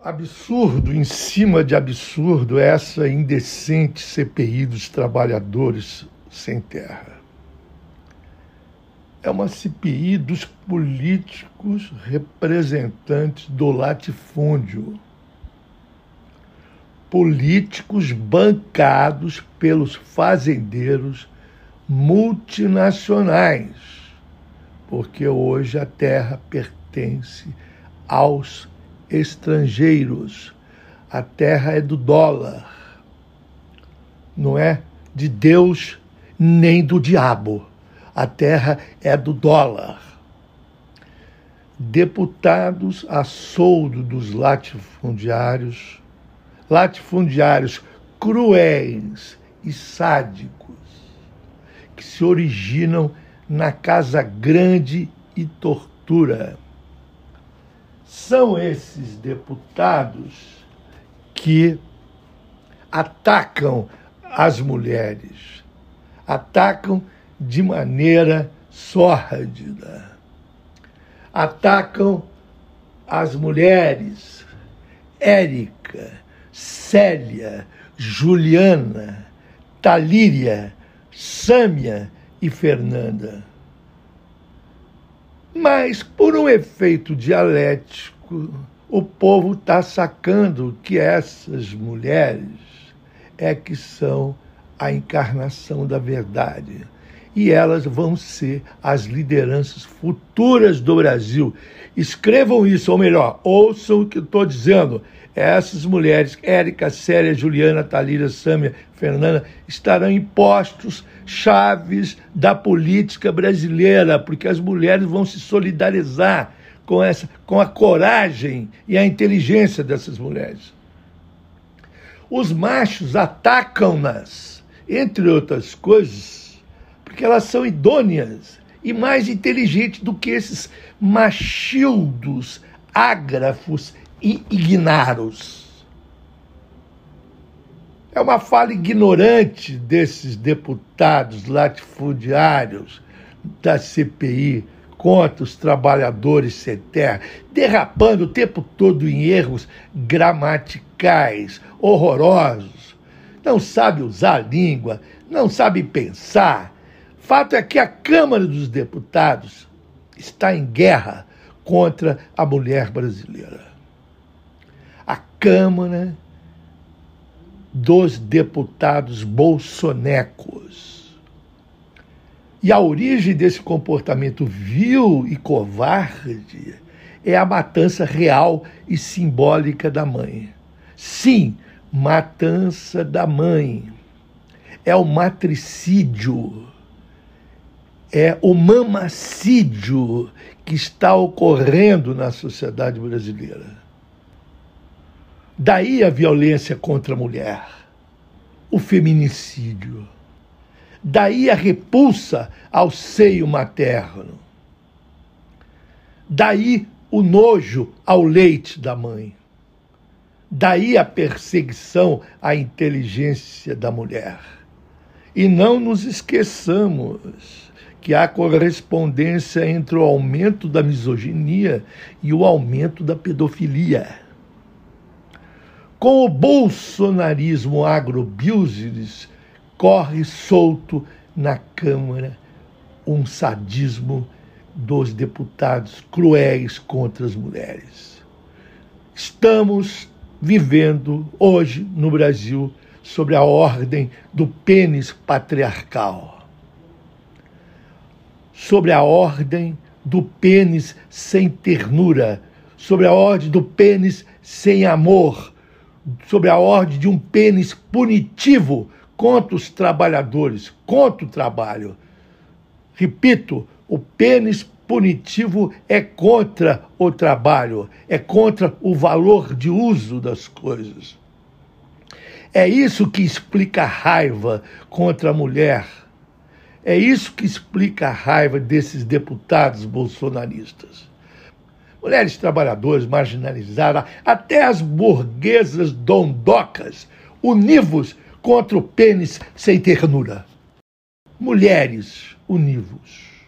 Absurdo em cima de absurdo essa indecente CPI dos trabalhadores sem terra. É uma CPI dos políticos representantes do latifúndio. Políticos bancados pelos fazendeiros multinacionais, porque hoje a terra pertence aos estrangeiros. A terra é do dólar, não é de Deus nem do diabo. A terra é do dólar. Deputados a soldo dos latifundiários, latifundiários cruéis e sádicos, que se originam na Casa Grande e tortura são esses deputados que atacam as mulheres, atacam de maneira sórdida, atacam as mulheres, Érica, Célia, Juliana, Talíria, Sâmia e Fernanda. Mas, por um efeito dialético, o povo está sacando que essas mulheres é que são a encarnação da verdade. E elas vão ser as lideranças futuras do Brasil. Escrevam isso, ou melhor, ouçam o que estou dizendo. Essas mulheres, Érica, Célia, Juliana, Talíria, Sâmia, Fernanda, estarão em postos chaves da política brasileira, porque as mulheres vão se solidarizar com, essa, com a coragem e a inteligência dessas mulheres. Os machos atacam-nas, entre outras coisas, porque elas são idôneas e mais inteligentes do que esses machildos, ágrafos e ignaros. É uma fala ignorante desses deputados latifundiários da CPI contra os trabalhadores sem terra, derrapando o tempo todo em erros gramaticais horrorosos. Não sabe usar a língua, não sabe pensar. Fato é que a Câmara dos Deputados está em guerra contra a mulher brasileira. A Câmara dos deputados bolsonecos. E a origem desse comportamento vil e covarde é a matança real e simbólica da mãe. Sim, matança da mãe. É o matricídio, é o mamacídio que está ocorrendo na sociedade brasileira. Daí a violência contra a mulher, o feminicídio. Daí a repulsa ao seio materno. Daí o nojo ao leite da mãe. Daí a perseguição à inteligência da mulher. E não nos esqueçamos que há correspondência entre o aumento da misoginia e o aumento da pedofilia. Com o bolsonarismo agrobusiness, corre solto na Câmara um sadismo dos deputados cruéis contra as mulheres. Estamos vivendo hoje no Brasil sobre a ordem do pênis patriarcal, sobre a ordem do pênis sem ternura, sobre a ordem do pênis sem amor, sobre a ordem de um pênis punitivo contra os trabalhadores, contra o trabalho. Repito, o pênis punitivo é contra o trabalho, é contra o valor de uso das coisas. É isso que explica a raiva contra a mulher. É isso que explica a raiva desses deputados bolsonaristas mulheres trabalhadoras marginalizadas, até as burguesas dondocas, univos contra o pênis sem ternura. Mulheres univos.